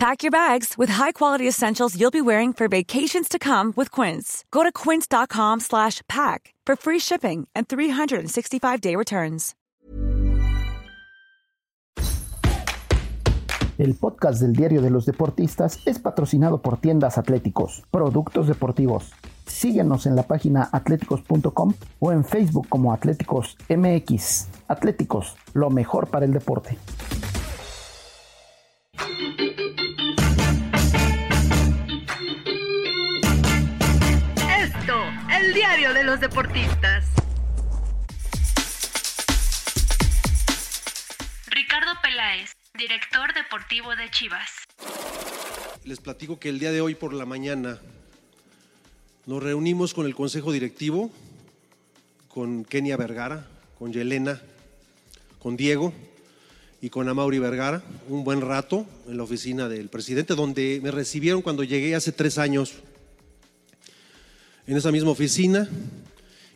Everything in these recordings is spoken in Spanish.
Pack your bags with high-quality essentials you'll be wearing for vacations to come with Quince. Go to quince.com slash pack for free shipping and 365-day returns. El podcast del Diario de los Deportistas es patrocinado por Tiendas Atléticos, productos deportivos. Síguenos en la página atléticos.com o en Facebook como Atléticos MX. Atléticos, lo mejor para el deporte. Esto, el diario de los deportistas. Ricardo Peláez, director deportivo de Chivas. Les platico que el día de hoy por la mañana nos reunimos con el Consejo Directivo, con Kenia Vergara, con Yelena, con Diego y con Amauri Vergara, un buen rato en la oficina del presidente, donde me recibieron cuando llegué hace tres años en esa misma oficina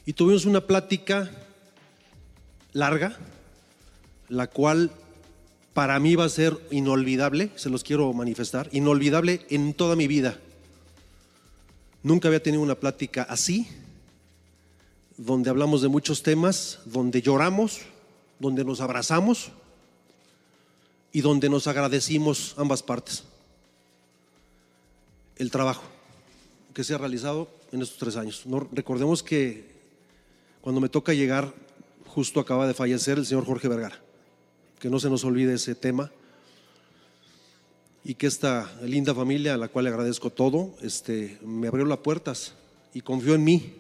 y tuvimos una plática larga, la cual para mí va a ser inolvidable, se los quiero manifestar, inolvidable en toda mi vida. Nunca había tenido una plática así, donde hablamos de muchos temas, donde lloramos, donde nos abrazamos y donde nos agradecimos ambas partes. El trabajo que se ha realizado en estos tres años. No, recordemos que cuando me toca llegar, justo acaba de fallecer el señor Jorge Vergara. Que no se nos olvide ese tema. Y que esta linda familia, a la cual le agradezco todo, este, me abrió las puertas y confió en mí.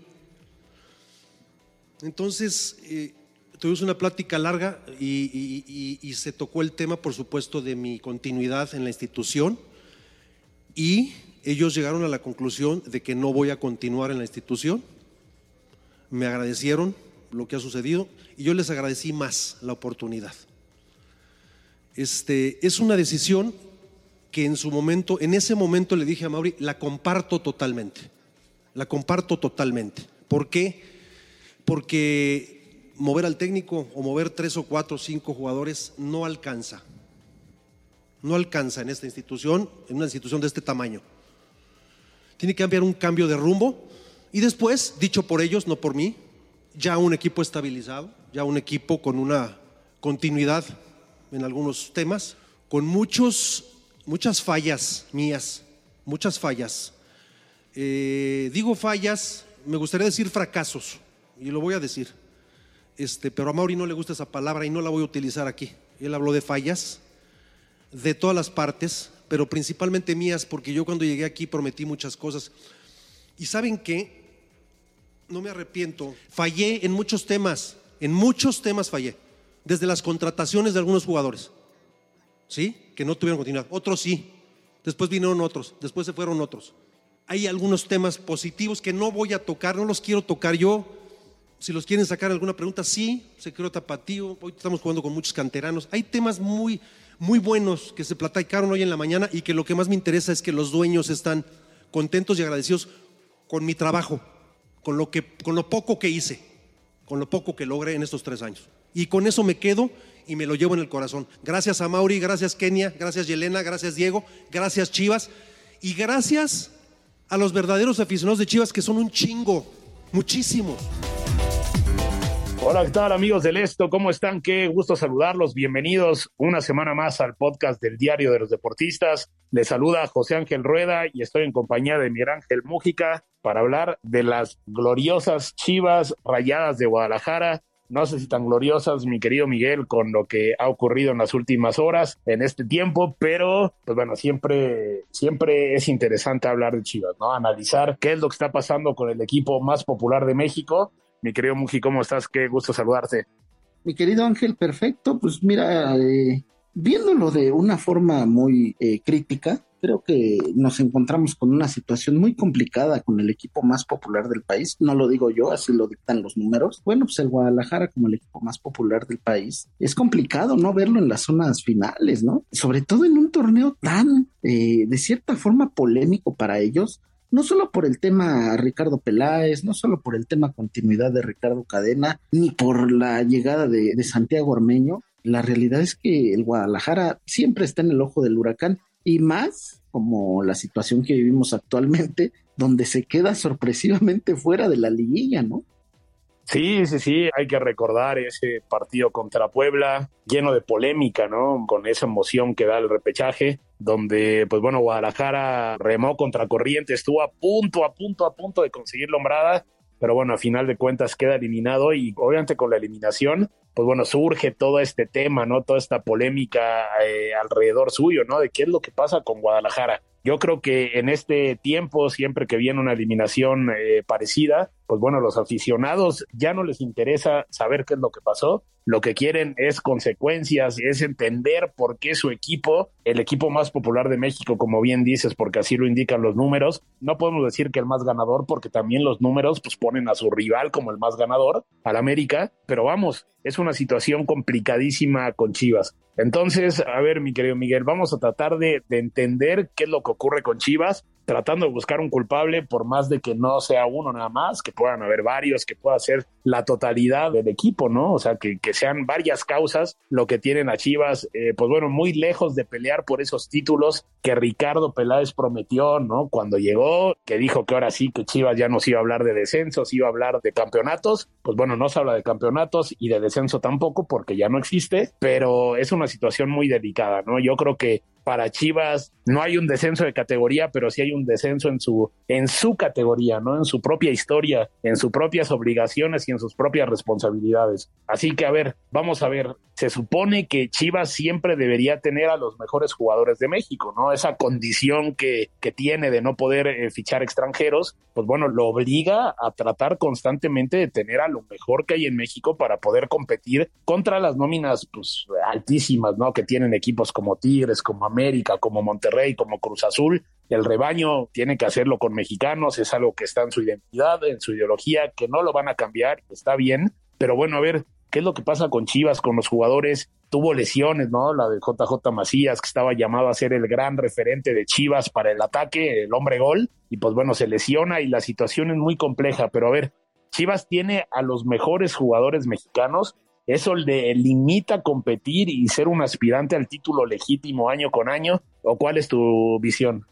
Entonces, eh, tuvimos una plática larga y, y- y- y se tocó el tema, por supuesto, de mi continuidad en la institución y ellos llegaron a la conclusión de que no voy a continuar en la institución. Me agradecieron lo que ha sucedido y yo les agradecí más la oportunidad. Este, es una decisión que en su momento, en ese momento le dije a Mauri, la comparto totalmente. La comparto totalmente. ¿Por qué? Porque mover al técnico o mover tres o cuatro o cinco jugadores no alcanza. No alcanza en esta institución, en una institución de este tamaño. Tiene que haber un cambio de rumbo y después, dicho por ellos, no por mí, ya un equipo estabilizado, ya un equipo con una continuidad en algunos temas, con muchos, muchas fallas mías, muchas fallas. Eh, digo fallas, me gustaría decir fracasos, y lo voy a decir, este, pero a Mauri no le gusta esa palabra y no la voy a utilizar aquí. Él habló de fallas de todas las partes, pero principalmente mías, porque yo cuando llegué aquí prometí muchas cosas. ¿Y saben qué? No me arrepiento. Fallé en muchos temas, en muchos temas fallé, desde las contrataciones de algunos jugadores, ¿sí? Que no tuvieron continuidad. Otros sí. Después vinieron otros, después se fueron otros. Hay algunos temas positivos que no voy a tocar, no los quiero tocar yo. Si los quieren sacar alguna pregunta, sí, se creó tapatío, hoy estamos jugando con muchos canteranos. Hay temas muy, muy buenos que se platicaron hoy en la mañana y que lo que más me interesa es que los dueños están contentos y agradecidos con mi trabajo, con lo, que, con lo poco que hice, con lo poco que logré en estos tres años. Y con eso me quedo y me lo llevo en el corazón. Gracias a Mauri, gracias Kenia, gracias Yelena, gracias Diego, gracias Chivas y gracias a los verdaderos aficionados de Chivas que son un chingo, muchísimos. Hola, ¿qué tal amigos del Esto? ¿Cómo están? Qué gusto saludarlos. Bienvenidos una semana más al podcast del Diario de los Deportistas. Les saluda José Ángel Rueda y estoy en compañía de Miguel Ángel Mújica para hablar de las gloriosas Chivas Rayadas de Guadalajara. No sé si tan gloriosas, mi querido Miguel, con lo que ha ocurrido en las últimas horas, en este tiempo, pero pues bueno, siempre, siempre es interesante hablar de Chivas, ¿no? Analizar qué es lo que está pasando con el equipo más popular de México mi querido Muji, ¿cómo estás? Qué gusto saludarte. Mi querido Ángel, perfecto. Pues mira, eh, viéndolo de una forma muy eh, crítica, creo que nos encontramos con una situación muy complicada con el equipo más popular del país. No lo digo yo, así lo dictan los números. Bueno, pues el Guadalajara como el equipo más popular del país, es complicado no verlo en las zonas finales, ¿no? Sobre todo en un torneo tan, eh, de cierta forma, polémico para ellos no solo por el tema Ricardo Peláez, no solo por el tema continuidad de Ricardo Cadena, ni por la llegada de, Santiago Ormeño, la realidad es que el Guadalajara siempre está en el ojo del huracán y más como la situación que vivimos actualmente, donde se queda sorpresivamente fuera de la liguilla, ¿no? Sí, sí, sí, hay que recordar ese partido contra Puebla, lleno de polémica, ¿no? Con esa emoción que da el repechaje, donde, pues bueno, Guadalajara remó contra corriente, estuvo a punto, a punto, a punto de conseguir la hombrada, pero bueno, a final de cuentas queda eliminado y obviamente con la eliminación, pues bueno, surge todo este tema, ¿no? Toda esta polémica eh, alrededor suyo, ¿no? De qué es lo que pasa con Guadalajara. Yo creo que en este tiempo, siempre que viene una eliminación eh, parecida, pues bueno, los aficionados ya no les interesa saber qué es lo que pasó, lo que quieren es consecuencias, es entender por qué su equipo, el equipo más popular de México, como bien dices, porque así lo indican los números, no podemos decir que el más ganador, porque también los números pues ponen a su rival como el más ganador, al América, pero vamos, es una situación complicadísima con Chivas. Entonces, a ver, mi querido Miguel, vamos a tratar de, de entender qué es lo que ocurre con Chivas tratando de buscar un culpable, por más de que no sea uno nada más, que puedan haber varios, que pueda ser la totalidad del equipo, ¿no? O sea, que, que sean varias causas lo que tienen a Chivas, eh, pues bueno, muy lejos de pelear por esos títulos que Ricardo Peláez prometió, ¿no? Cuando llegó, que dijo que ahora sí, que Chivas ya no se iba a hablar de descensos, iba a hablar de campeonatos, pues bueno, no se habla de campeonatos y de descenso tampoco porque ya no existe, pero es una situación muy delicada, ¿no? Yo creo que para Chivas no hay un descenso de categoría, pero sí hay un descenso en su, en su categoría, ¿no? En su propia historia, en sus propias obligaciones y en sus propias responsabilidades. Así que, a ver, vamos a ver, se supone que Chivas siempre debería tener a los mejores jugadores de México, ¿no? Esa condición que, que tiene de no poder eh, fichar extranjeros, pues bueno, lo obliga a tratar constantemente de tener a lo mejor que hay en México para poder competir contra las nóminas, pues, altísimas, ¿no? Que tienen equipos como Tigres, como América, como Monterrey, como Cruz Azul. El rebaño tiene que hacerlo con mexicanos, es algo que está en su identidad, en su ideología, que no lo van a cambiar, está bien. Pero bueno, a ver, ¿qué es lo que pasa con Chivas, con los jugadores? Tuvo lesiones, ¿no? La de JJ Macías, que estaba llamado a ser el gran referente de Chivas para el ataque, el hombre gol, y pues bueno, se lesiona y la situación es muy compleja, pero a ver, Chivas tiene a los mejores jugadores mexicanos ¿Eso le limita competir y ser un aspirante al título legítimo año con año? ¿O cuál es tu visión?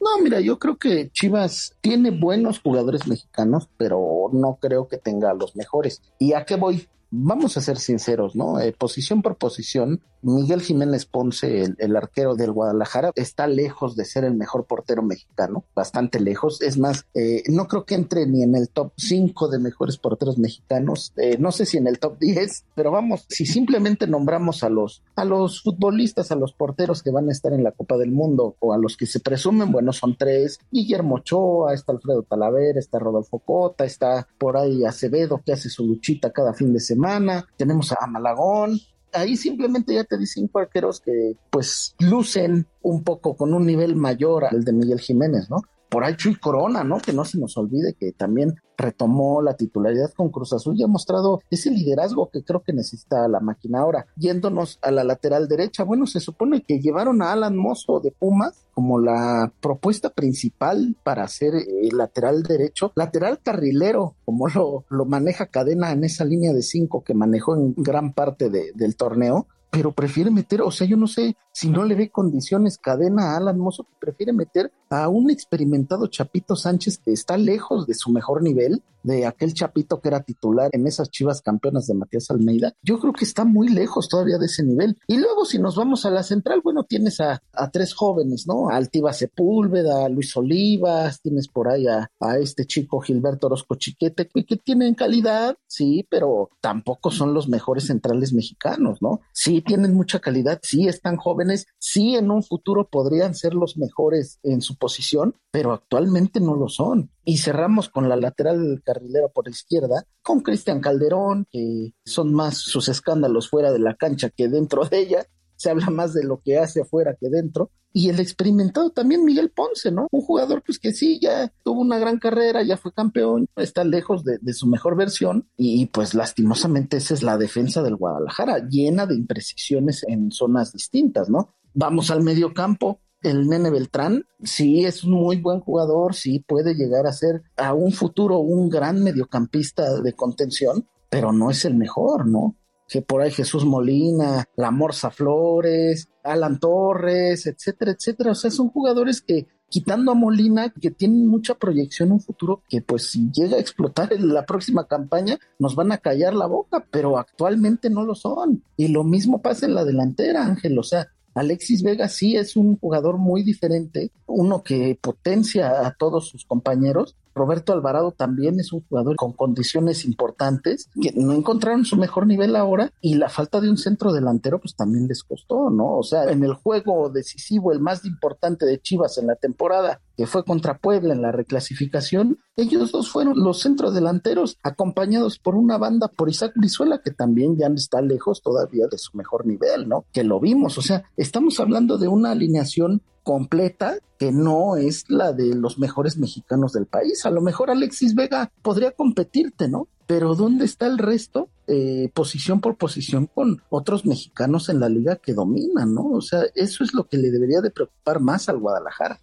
No, mira, yo creo que Chivas tiene buenos jugadores mexicanos, pero no creo que tenga los mejores. ¿Y a qué voy? vamos a ser sinceros, ¿no? Eh, posición por posición, Miguel Jiménez Ponce, el, arquero del Guadalajara, está lejos de ser el mejor portero mexicano, bastante lejos. Es más, eh, no creo que entre ni en el top 5 de mejores porteros mexicanos, eh, no sé si en el top 10, pero vamos, si simplemente nombramos a los, a los futbolistas, a los porteros que van a estar en la Copa del Mundo o a los que se presumen, bueno, son tres, Guillermo Ochoa, está Alfredo Talavera, está Rodolfo Cota, está por ahí Acevedo que hace su luchita cada fin de semana. Tenemos a Malagón, ahí simplemente ya te dicen arqueros que pues lucen un poco con un nivel mayor al de Miguel Jiménez, ¿no? Por ahí Chuy Corona, ¿no? Que no se nos olvide que también retomó la titularidad con Cruz Azul y ha mostrado ese liderazgo que creo que necesita la máquina ahora. Yéndonos a la lateral derecha, bueno, se supone que llevaron a Alan Mozo de Pumas como la propuesta principal para ser el lateral derecho, lateral carrilero, como lo, lo maneja Cadena en esa línea de cinco que manejó en gran parte del torneo pero prefiere meter, o sea, yo no sé si no le ve condiciones cadena a Alan Mozo, prefiere meter a un experimentado Chapito Sánchez que está lejos de su mejor nivel, de aquel Chapito que era titular en esas chivas campeonas de Matías Almeida. Yo creo que está muy lejos todavía de ese nivel. Y luego, si nos vamos a la central, bueno, tienes a, tres jóvenes, ¿no? A Altiva Sepúlveda, a Luis Olivas, tienes por ahí a, este chico Gilberto Orozco Chiquete, que, que tienen calidad, sí, pero tampoco son los mejores centrales mexicanos, ¿no? Sí, tienen mucha calidad, sí están jóvenes, sí en un futuro podrían ser los mejores en su posición, pero actualmente no lo son. Y cerramos con la lateral del carrilero por izquierda, con Cristian Calderón, que son más sus escándalos fuera de la cancha que dentro de ella. se habla más de lo que hace afuera que dentro. Y el experimentado también Miguel Ponce, ¿no? Un jugador pues que sí, ya tuvo una gran carrera, ya fue campeón, está lejos de, de su mejor versión y pues lastimosamente esa es la defensa del Guadalajara, llena de imprecisiones en zonas distintas, ¿no? Vamos al medio campo, el Nene Beltrán, sí es un muy buen jugador, sí puede llegar a ser a un futuro un gran mediocampista de contención, pero no es el mejor, ¿no? que por ahí Jesús Molina, La Morza Flores, Alan Torres, etcétera, etcétera. O sea, son jugadores que, quitando a Molina, que tienen mucha proyección en un futuro, que pues si llega a explotar en la próxima campaña, nos van a callar la boca, pero actualmente no lo son. Y lo mismo pasa en la delantera, Ángel. O sea, Alexis Vega sí es un jugador muy diferente, uno que potencia a todos sus compañeros. Roberto Alvarado también es un jugador con condiciones importantes, que no encontraron su mejor nivel ahora y la falta de un centro delantero pues también les costó, ¿no? O sea, en el juego decisivo, el más importante de Chivas en la temporada, que fue contra Puebla en la reclasificación, ellos dos fueron los centrodelanteros acompañados por una banda por Isaac Brizuela que también ya está lejos todavía de su mejor nivel, ¿no? Que lo vimos, o sea, estamos hablando de una alineación completa que no es la de los mejores mexicanos del país. A lo mejor Alexis Vega podría competirte, ¿no? Pero ¿dónde está el resto? Eh, posición por posición con otros mexicanos en la liga que dominan, ¿no? O sea, eso es lo que le debería de preocupar más al Guadalajara.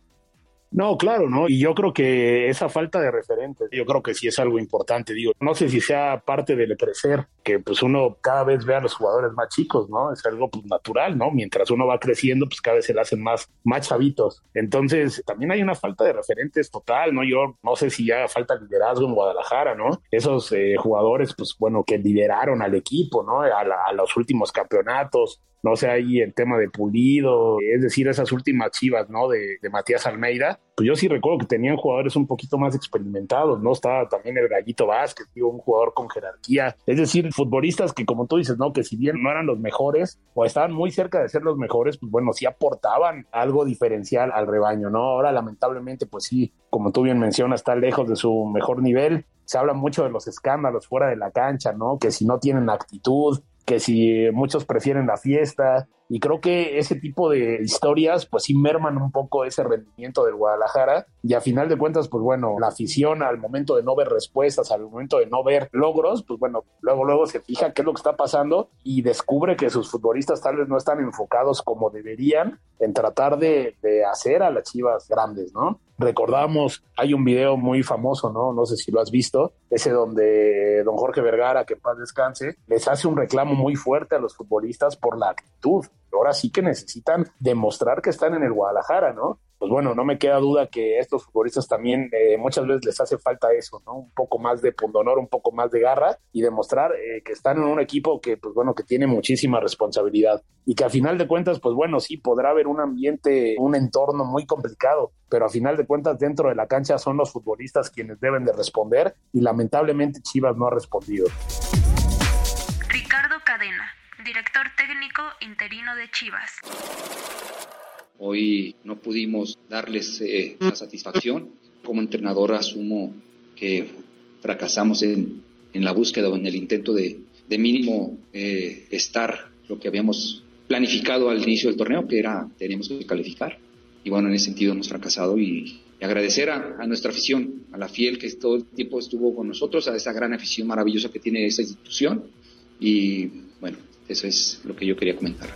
No, claro, ¿no? Y yo creo que esa falta de referentes, yo creo que sí es algo importante, digo, no sé si sea parte del crecer, que pues uno cada vez ve a los jugadores más chicos, ¿no? Es algo pues natural, ¿no? Mientras uno va creciendo, pues cada vez se le hacen más, más chavitos. Entonces, también hay una falta de referentes total, ¿no? Yo no sé si ya falta liderazgo en Guadalajara, ¿no? Esos eh, jugadores, pues bueno, que lideraron al equipo, ¿no? A, a los últimos campeonatos, no sé, ahí el tema de Pulido, es decir, esas últimas chivas, ¿no? De, de, Matías Almeida, pues yo sí recuerdo que tenían jugadores un poquito más experimentados, ¿no? Estaba también el Gallito Vázquez, digo, un jugador con jerarquía, es decir, futbolistas que como tú dices, ¿no? Que si bien no eran los mejores o estaban muy cerca de ser los mejores, pues bueno, sí aportaban algo diferencial al rebaño, ¿no? Ahora lamentablemente, pues sí, como tú bien mencionas, está lejos de su mejor nivel, se habla mucho de los escándalos fuera de la cancha, ¿no? Que si no tienen actitud, que si muchos prefieren la fiesta, y creo que ese tipo de historias pues sí merman un poco ese rendimiento del Guadalajara y a final de cuentas pues bueno, la afición al momento de no ver respuestas, al momento de no ver logros, pues bueno, luego luego se fija qué es lo que está pasando y descubre que sus futbolistas tal vez no están enfocados como deberían en tratar de, de hacer a las Chivas grandes, ¿no? Recordamos, hay un video muy famoso, ¿no? No sé si lo has visto, ese donde don Jorge Vergara, que en paz descanse, les hace un reclamo muy fuerte a los futbolistas por la actitud. Ahora sí que necesitan demostrar que están en el Guadalajara, ¿no? Pues bueno, no me queda duda que estos futbolistas también eh, muchas veces les hace falta eso, ¿no? Un poco más de pundonor, un poco más de garra y demostrar eh, que están en un equipo que, pues bueno, que tiene muchísima responsabilidad y que a final de cuentas, pues bueno, sí podrá haber un ambiente, un entorno muy complicado, pero a final de cuentas dentro de la cancha son los futbolistas quienes deben de responder y lamentablemente Chivas no ha respondido. Ricardo Cadena, director técnico interino de Chivas. Hoy no pudimos darles eh, la satisfacción. Como entrenador asumo que fracasamos en, en la búsqueda o en el intento de, de mínimo eh, estar lo que habíamos planificado al inicio del torneo, que era teníamos que calificar. Y bueno, en ese sentido hemos fracasado y, agradecer a, a, nuestra afición, a la fiel que todo el tiempo estuvo con nosotros, a esa gran afición maravillosa que tiene esta institución. Y bueno, eso es lo que yo quería comentar.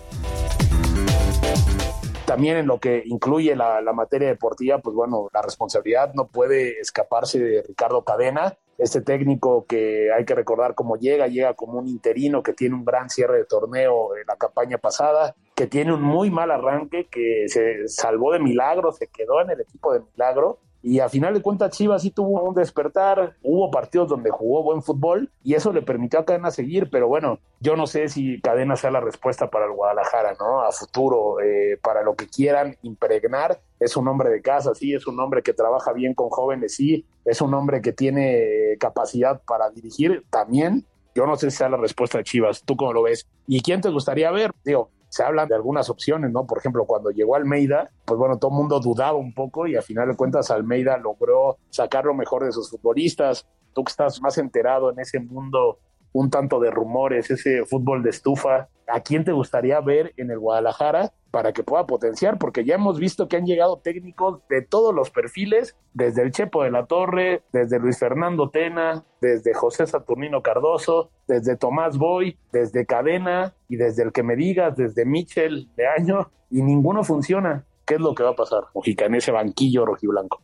También en lo que incluye la, materia deportiva, pues bueno, la responsabilidad no puede escaparse de Ricardo Cadena, este técnico que hay que recordar cómo llega, llega como un interino que tiene un gran cierre de torneo en la campaña pasada, que tiene un muy mal arranque, que se salvó de milagro, se quedó en el equipo de milagro y a final de cuentas Chivas sí tuvo un despertar, hubo partidos donde jugó buen fútbol y eso le permitió a Cadena seguir, pero bueno, yo no sé si Cadena sea la respuesta para el Guadalajara, ¿no? A futuro, eh, para lo que quieran impregnar, es un hombre de casa, sí, es un hombre que trabaja bien con jóvenes, sí, es un hombre que tiene capacidad para dirigir también. Yo no sé si sea la respuesta de Chivas, ¿tú cómo lo ves? ¿Y quién te gustaría ver? Digo, se hablan de algunas opciones, ¿no? Por ejemplo, cuando llegó Almeida, pues bueno, todo el mundo dudaba un poco y a final de cuentas Almeida logró sacar lo mejor de sus futbolistas. Tú que estás más enterado en ese mundo un tanto de rumores, ese fútbol de estufa, ¿a quién te gustaría ver en el Guadalajara para que pueda potenciar? Porque ya hemos visto que han llegado técnicos de todos los perfiles, desde el Chepo de la Torre, desde Luis Fernando Tena, desde José Saturnino Cardoso, desde Tomás Boy, desde Cadena y desde el que me digas, desde Michel de Año, y ninguno funciona. ¿Qué es lo que va a pasar, Mojica, en ese banquillo rojiblanco?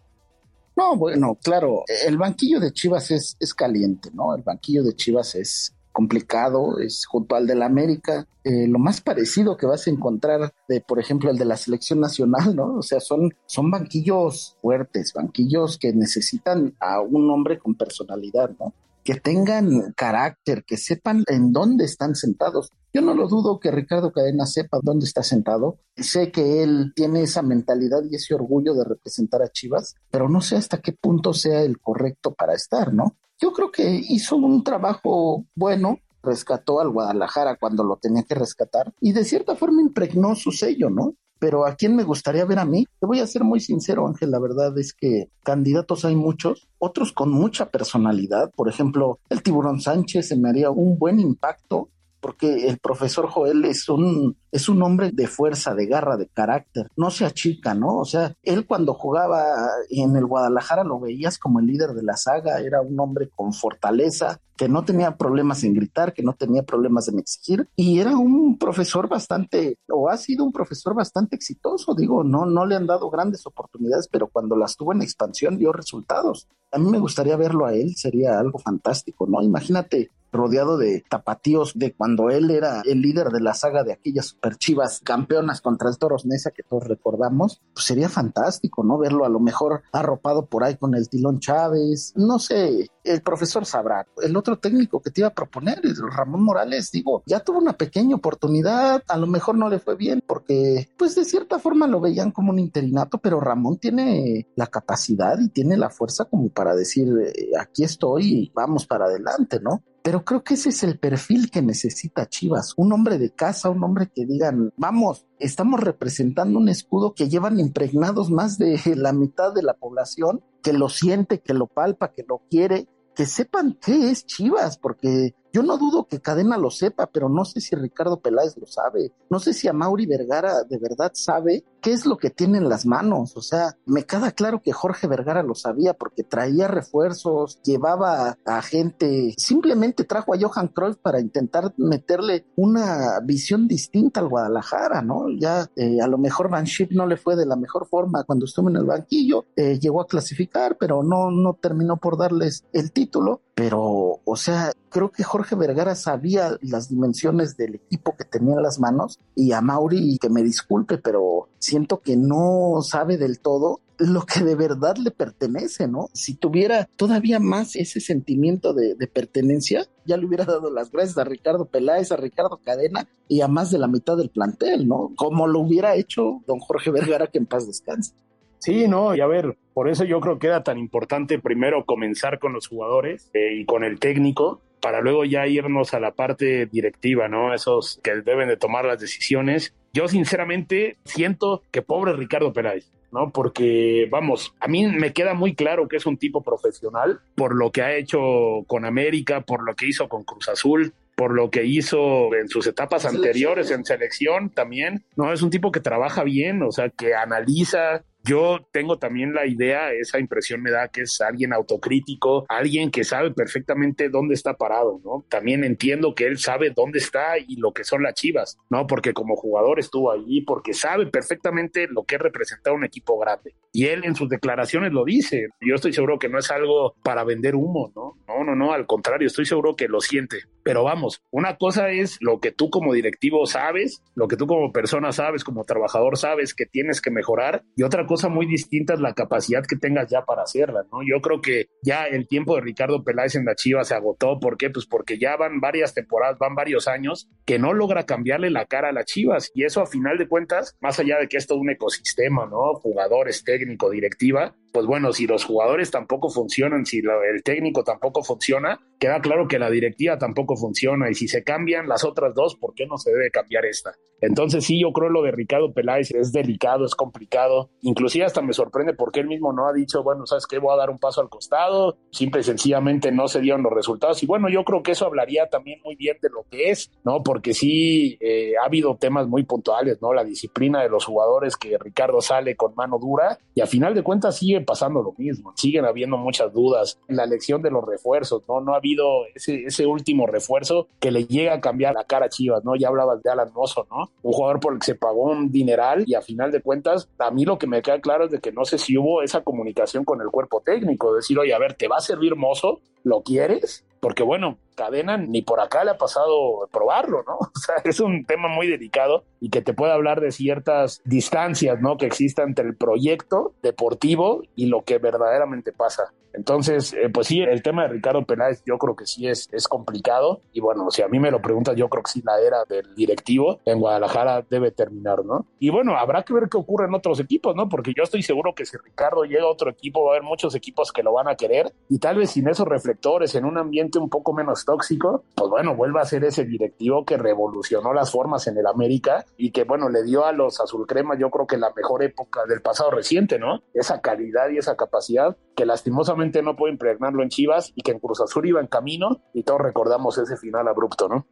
No, bueno, claro, el banquillo de Chivas es, es caliente, ¿no? El banquillo de Chivas es complicado, es junto al del América, eh, lo más parecido que vas a encontrar de, por ejemplo, el de la selección nacional, ¿no? O sea, son, son banquillos fuertes, banquillos que necesitan a un hombre con personalidad, ¿no? que tengan carácter, que sepan en dónde están sentados. Yo no lo dudo que Ricardo Cadena sepa dónde está sentado. Sé que él tiene esa mentalidad y ese orgullo de representar a Chivas, pero no sé hasta qué punto sea el correcto para estar, ¿no? Yo creo que hizo un trabajo bueno, rescató al Guadalajara cuando lo tenía que rescatar y de cierta forma impregnó su sello, ¿no? pero ¿a quién me gustaría ver a mí? Te voy a ser muy sincero, Ángel, la verdad es que candidatos hay muchos, otros con mucha personalidad, por ejemplo, el tiburón Sánchez se me haría un buen impacto porque el profesor Joel es un, es un hombre de fuerza, de garra, de carácter, no se achica, ¿no? O sea, él cuando jugaba en el Guadalajara lo veías como el líder de la saga, era un hombre con fortaleza, que no tenía problemas en gritar, que no tenía problemas en exigir, y era un profesor bastante, o ha sido un profesor bastante exitoso, digo, no, no le han dado grandes oportunidades, pero cuando las tuvo en expansión dio resultados. A mí me gustaría verlo a él, sería algo fantástico, ¿no? Imagínate rodeado de tapatíos de cuando él era el líder de la saga de aquellas superchivas campeonas contra el Toros Nesa que todos recordamos, pues sería fantástico, ¿no? Verlo a lo mejor arropado por ahí con el Tilón Chávez, no sé, el profesor sabrá. El otro técnico que te iba a proponer, Ramón Morales, digo, ya tuvo una pequeña oportunidad, a lo mejor no le fue bien porque, pues de cierta forma lo veían como un interinato, pero Ramón tiene la capacidad y tiene la fuerza como para decir, eh, aquí estoy y vamos para adelante, ¿no? Pero creo que ese es el perfil que necesita Chivas, un hombre de casa, un hombre que digan, vamos, estamos representando un escudo que llevan impregnados más de la mitad de la población, que lo siente, que lo palpa, que lo quiere, que sepan qué es Chivas, porque yo no dudo que Cadena lo sepa, pero no sé si Ricardo Peláez lo sabe. No sé si a Mauri Vergara de verdad sabe qué es lo que tiene en las manos. O sea, me queda claro que Jorge Vergara lo sabía porque traía refuerzos, llevaba a gente, simplemente trajo a Johan Cruyff para intentar meterle una visión distinta al Guadalajara, ¿no? Ya eh, a lo mejor Van no le fue de la mejor forma cuando estuvo en el banquillo, eh, llegó a clasificar, pero no, no terminó por darles el título. Pero, o sea, creo que Jorge Vergara sabía las dimensiones del equipo que tenía en las manos y a Mauri, que me disculpe, pero siento que no sabe del todo lo que de verdad le pertenece, ¿no? Si tuviera todavía más ese sentimiento de, pertenencia, ya le hubiera dado las gracias a Ricardo Peláez, a Ricardo Cadena y a más de la mitad del plantel, ¿no? Como lo hubiera hecho don Jorge Vergara, que en paz descanse. Sí, no, y a ver, por eso yo creo que era tan importante primero comenzar con los jugadores eh, y con el técnico para luego ya irnos a la parte directiva, ¿no? Esos que deben de tomar las decisiones. Yo sinceramente siento que pobre Ricardo Peláez. ¿no? Porque, vamos, a mí me queda muy claro que es un tipo profesional por lo que ha hecho con América, por lo que hizo con Cruz Azul, por lo que hizo en sus etapas anteriores en selección también. No, es un tipo que trabaja bien, o sea, que analiza, yo tengo también la idea, esa impresión me da que es alguien autocrítico, alguien que sabe perfectamente dónde está parado, ¿no? También entiendo que él sabe dónde está y lo que son las chivas, ¿no? Porque como jugador estuvo allí, porque sabe perfectamente lo que es representar un equipo grande. Y él en sus declaraciones lo dice. Yo estoy seguro que no es algo para vender humo, ¿no? No, no, no, al contrario, estoy seguro que lo siente. Pero vamos, una cosa es lo que tú como directivo sabes, lo que tú como persona sabes, como trabajador sabes que tienes que mejorar, y otra cosa muy distinta es la capacidad que tengas ya para hacerla, ¿no? Yo creo que ya el tiempo de Ricardo Peláez en la Chiva se agotó. ¿Por qué? Pues porque ya van varias temporadas, van varios años que no logra cambiarle la cara a las Chivas. Y eso a final de cuentas, más allá de que es un ecosistema, ¿no? Jugadores, técnico, directiva, pues bueno, si los jugadores tampoco funcionan, si el técnico tampoco funciona, queda claro que la directiva tampoco funciona y si se cambian las otras dos, ¿por qué no se debe cambiar esta? Entonces sí, yo creo lo de Ricardo Peláez es delicado, es complicado, inclusive hasta me sorprende porque él mismo no ha dicho, bueno, ¿sabes qué? Voy a dar un paso al costado, simple y sencillamente no se dieron los resultados y bueno, yo creo que eso hablaría también muy bien de lo que es, ¿no? Porque sí eh, ha habido temas muy puntuales, ¿no? La disciplina de los jugadores que Ricardo sale con mano dura y a final de cuentas sigue pasando lo mismo, siguen habiendo muchas dudas, la elección de los refuerzos, ¿no? No ha habido ese, ese último refuerzo que le llega a cambiar la cara a Chivas, ¿no? Ya hablabas de Alan Mozo, ¿no? Un jugador por el que se pagó un dineral y a final de cuentas, a mí lo que me queda claro es de que no sé si hubo esa comunicación con el cuerpo técnico, decir, oye, a ver, ¿te va a servir Mozo? ¿Lo quieres? Porque bueno, Cadena ni por acá le ha pasado probarlo, ¿no? O sea, es un tema muy delicado y que te puede hablar de ciertas distancias, ¿no? Que existen entre el proyecto deportivo y lo que verdaderamente pasa. Entonces, eh, pues sí, el tema de Ricardo Peláez yo creo que sí es, es complicado y bueno, si a mí me lo preguntas, yo creo que sí la era del directivo en Guadalajara debe terminar, ¿no? Y bueno, habrá que ver qué ocurre en otros equipos, ¿no? Porque yo estoy seguro que si Ricardo llega a otro equipo va a haber muchos equipos que lo van a querer y tal vez sin esos reflectores, en un ambiente un poco menos tóxico, pues bueno, vuelva a ser ese directivo que revolucionó las formas en el América y que bueno, le dio a los azul crema yo creo que la mejor época del pasado reciente, ¿no? Esa calidad y esa capacidad que lastimosamente no puede impregnarlo en Chivas y que en Cruz Azul iba en camino y todos recordamos ese final abrupto, ¿no?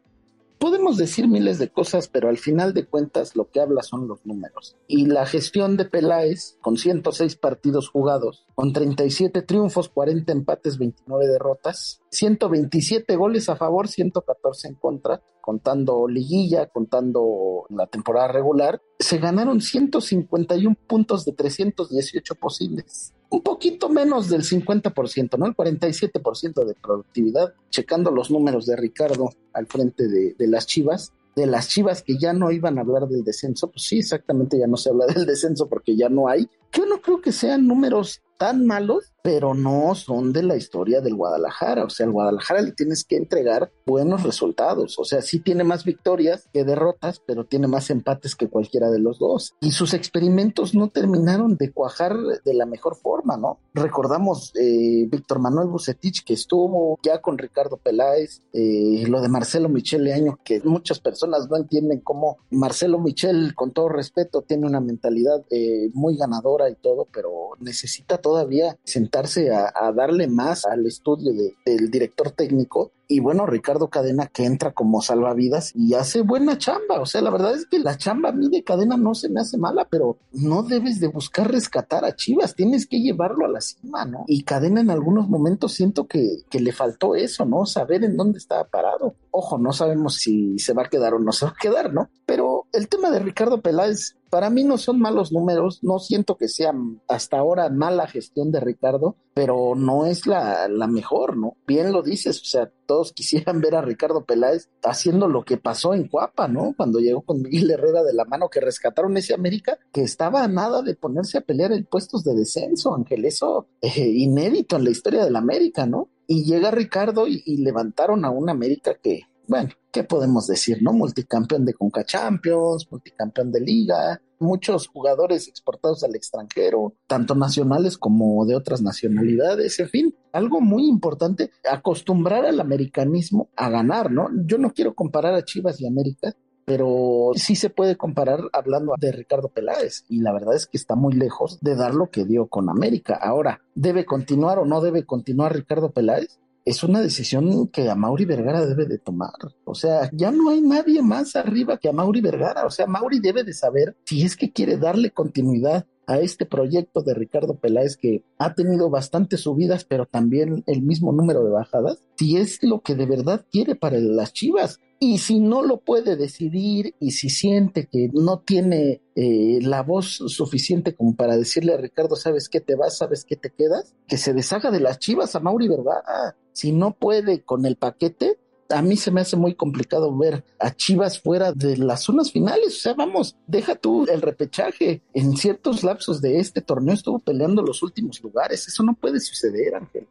Podemos decir miles de cosas, pero al final de cuentas lo que habla son los números. Y la gestión de Peláez, con 106 partidos jugados, con 37 triunfos, 40 empates, 29 derrotas, 127 goles a favor, 114 en contra, contando liguilla, contando la temporada regular, se ganaron 151 puntos de 318 posibles. Un poquito menos del 50%, ¿no? El 47% de productividad, checando los números de Ricardo al frente de, de las Chivas, de las Chivas que ya no iban a hablar del descenso, pues sí, exactamente ya no se habla del descenso porque ya no hay. Yo no creo que sean números tan malos, pero no son de la historia del Guadalajara. O sea, al Guadalajara le tienes que entregar buenos resultados. O sea, sí tiene más victorias que derrotas, pero tiene más empates que cualquiera de los dos. Y sus experimentos no terminaron de cuajar de la mejor forma, ¿no? Recordamos eh, Víctor Manuel Bucetich que estuvo ya con Ricardo Peláez, eh, lo de Marcelo Michele Año, que muchas personas no entienden cómo Marcelo Michel, con todo respeto, tiene una mentalidad eh, muy ganadora y todo, pero necesita todo todavía sentarse a, darle más al estudio del director técnico y bueno, Ricardo Cadena que entra como salvavidas y hace buena chamba. O sea, la verdad es que la chamba a mí de Cadena no se me hace mala, pero no debes de buscar rescatar a Chivas, tienes que llevarlo a la cima, ¿no? Y Cadena en algunos momentos siento que, que le faltó eso, ¿no? Saber en dónde estaba parado. Ojo, no sabemos si se va a quedar o no se va a quedar, ¿no? Pero el tema de Ricardo Peláez, para mí no son malos números, no siento que sea hasta ahora mala gestión de Ricardo, pero no es la, la mejor, ¿no? Bien lo dices, o sea, todos quisieran ver a Ricardo Peláez haciendo lo que pasó en Cuapa, ¿no? Cuando llegó con Miguel Herrera de la mano que rescataron ese América, que estaba a nada de ponerse a pelear en puestos de descenso, Ángel, eso eh, inédito en la historia del América, ¿no? Y llega Ricardo y, y levantaron a un América que, bueno, ¿qué podemos decir, no? Multicampeón de Conca Champions, multicampeón de Liga, muchos jugadores exportados al extranjero, tanto nacionales como de otras nacionalidades, en fin, algo muy importante, acostumbrar al americanismo a ganar, ¿no? Yo no quiero comparar a Chivas y América, pero sí se puede comparar hablando de Ricardo Peláez y la verdad es que está muy lejos de dar lo que dio con América. Ahora, ¿debe continuar o no debe continuar Ricardo Peláez? Es una decisión que a Mauri Vergara debe de tomar. O sea, ya no hay nadie más arriba que a Mauri Vergara. O sea, Mauri debe de saber si es que quiere darle continuidad a este proyecto de Ricardo Peláez que ha tenido bastantes subidas, pero también el mismo número de bajadas, si es lo que de verdad quiere para las Chivas. Y si no lo puede decidir y si siente que no tiene eh, la voz suficiente como para decirle a Ricardo, ¿sabes qué te vas? ¿Sabes qué te quedas? Que se deshaga de las Chivas a Mauri Vergara. Si no puede con el paquete, a mí se me hace muy complicado ver a Chivas fuera de las zonas finales. O sea, vamos, deja tú el repechaje. En ciertos lapsos de este torneo estuvo peleando los últimos lugares. Eso no puede suceder, Ángel.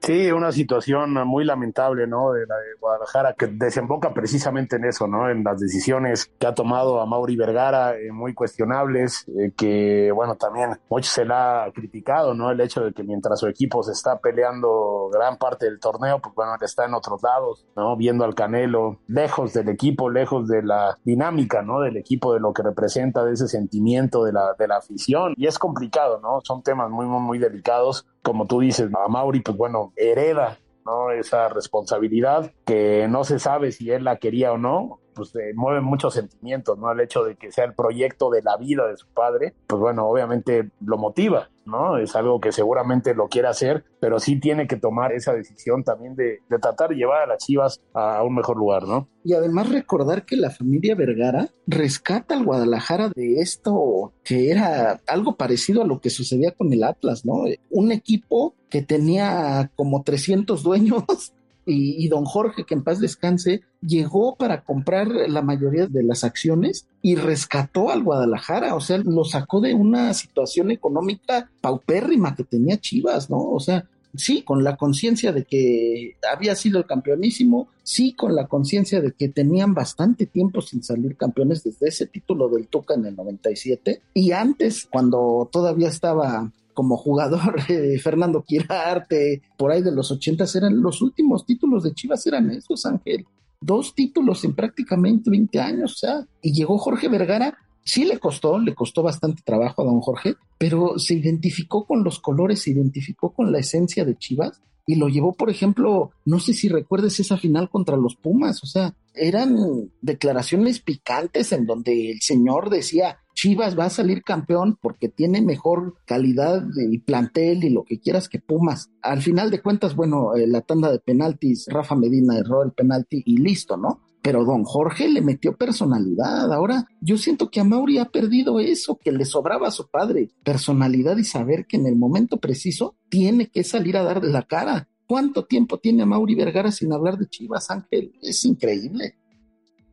Sí, una situación muy lamentable, ¿no? De la de Guadalajara, que desemboca precisamente en eso, ¿no? En las decisiones que ha tomado a Mauri Vergara, eh, muy cuestionables, eh, que, bueno, también mucho se la ha criticado, ¿no? El hecho de que mientras su equipo se está peleando gran parte del torneo, pues bueno, está en otros lados, ¿no? Viendo al Canelo, lejos del equipo, lejos de la dinámica, ¿no? Del equipo, de lo que representa, de ese sentimiento de la, de la afición. Y es complicado, ¿no? Son temas muy, muy, muy delicados como tú dices, a Mauri, pues bueno, hereda ¿no? esa responsabilidad que no se sabe si él la quería o no, pues eh, mueve muchos sentimientos, ¿no? El hecho de que sea el proyecto de la vida de su padre, pues bueno, obviamente lo motiva, ¿no? Es algo que seguramente lo quiere hacer, pero sí tiene que tomar esa decisión también de, de tratar de llevar a las Chivas a, un mejor lugar, ¿no? Y además recordar que la familia Vergara rescata al Guadalajara de esto que era algo parecido a lo que sucedía con el Atlas, ¿no? Un equipo que tenía como 300 dueños y, don Jorge, que en paz descanse, llegó para comprar la mayoría de las acciones y rescató al Guadalajara, o sea, lo sacó de una situación económica paupérrima que tenía Chivas, ¿no? O sea, sí, con la conciencia de que había sido el campeonísimo, sí, con la conciencia de que tenían bastante tiempo sin salir campeones desde ese título del Tuca en el 97 y antes, cuando todavía estaba como jugador eh, Fernando Quirarte, por ahí de los ochentas eran los últimos títulos de Chivas eran esos, Ángel. Dos títulos en prácticamente 20 años, o sea, y llegó Jorge Vergara, sí le costó, le costó bastante trabajo a don Jorge, pero se identificó con los colores, se identificó con la esencia de Chivas y lo llevó, por ejemplo, no sé si recuerdes esa final contra los Pumas, o sea, eran declaraciones picantes en donde el señor decía, Chivas va a salir campeón porque tiene mejor calidad y plantel y lo que quieras que Pumas. Al final de cuentas, bueno, eh, la tanda de penaltis, Rafa Medina erró el penalti y listo, ¿no? Pero don Jorge le metió personalidad. Ahora yo siento que a Mauri ha perdido eso, que le sobraba a su padre, personalidad y saber que en el momento preciso tiene que salir a darle la cara. ¿Cuánto tiempo tiene a Mauri Vergara sin hablar de Chivas, Ángel? Es increíble.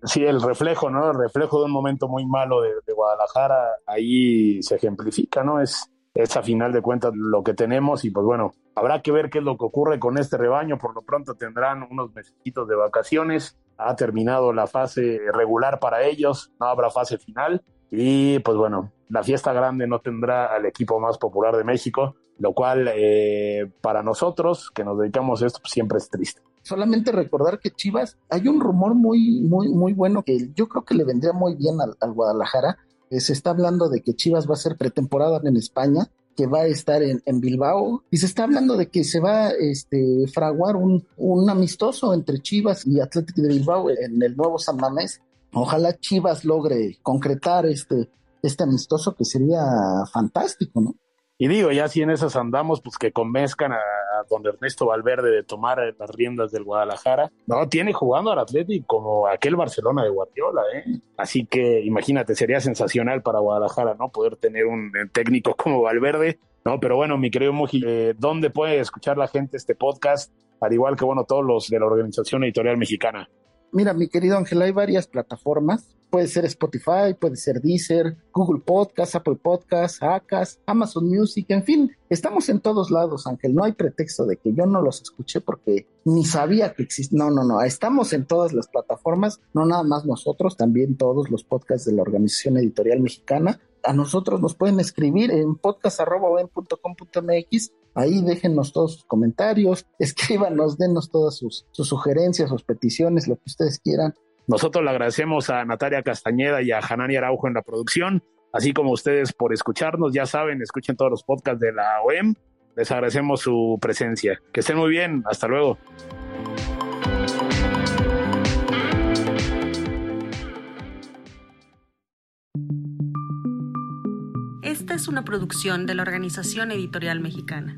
Sí, el reflejo, ¿no? El reflejo de un momento muy malo de, Guadalajara, ahí se ejemplifica, ¿no? Es, es a final de cuentas lo que tenemos y pues bueno, habrá que ver qué es lo que ocurre con este rebaño. Por lo pronto tendrán unos mesecitos de vacaciones. Ha terminado la fase regular para ellos, no habrá fase final. Y pues bueno, la fiesta grande no tendrá al equipo más popular de México, lo cual eh, para nosotros que nos dedicamos a esto pues, siempre es triste. Solamente recordar que Chivas, hay un rumor muy, muy, muy bueno que yo creo que le vendría muy bien al, al Guadalajara. Eh, se está hablando de que Chivas va a ser pretemporada en España que va a estar en, Bilbao y se está hablando de que se va a este, fraguar un, un amistoso entre Chivas y Atlético de Bilbao en el nuevo San Mamés. Ojalá Chivas logre concretar este, este amistoso que sería fantástico, ¿no? Y digo, ya si en esas andamos, pues que convenzcan a, don Ernesto Valverde de tomar las riendas del Guadalajara. No, tiene jugando al Atlético como aquel Barcelona de Guardiola, ¿eh? Así que imagínate, sería sensacional para Guadalajara, ¿no? Poder tener un técnico como Valverde. No, pero bueno, mi querido Muji, eh, ¿dónde puede escuchar la gente este podcast? Al igual que, bueno, todos los de la Organización Editorial Mexicana. Mira, mi querido Ángel, hay varias plataformas. Puede ser Spotify, puede ser Deezer, Google Podcast, Apple Podcast, Acas, Amazon Music, en fin, estamos en todos lados, Ángel. No hay pretexto de que yo no los escuché porque ni sabía que existía. No, no, no. Estamos en todas las plataformas, no nada más nosotros, también todos los podcasts de la Organización Editorial Mexicana. A nosotros nos pueden escribir en podcast.com.mx Ahí déjenos todos sus comentarios, escríbanos, denos todas sus sugerencias, sus peticiones, lo que ustedes quieran. Nosotros le agradecemos a Natalia Castañeda y a Hanani Araujo en la producción, así como ustedes por escucharnos. Ya saben, escuchen todos los podcasts de la OEM. Les agradecemos su presencia. Que estén muy bien. Hasta luego. Esta es una producción de la Organización Editorial Mexicana.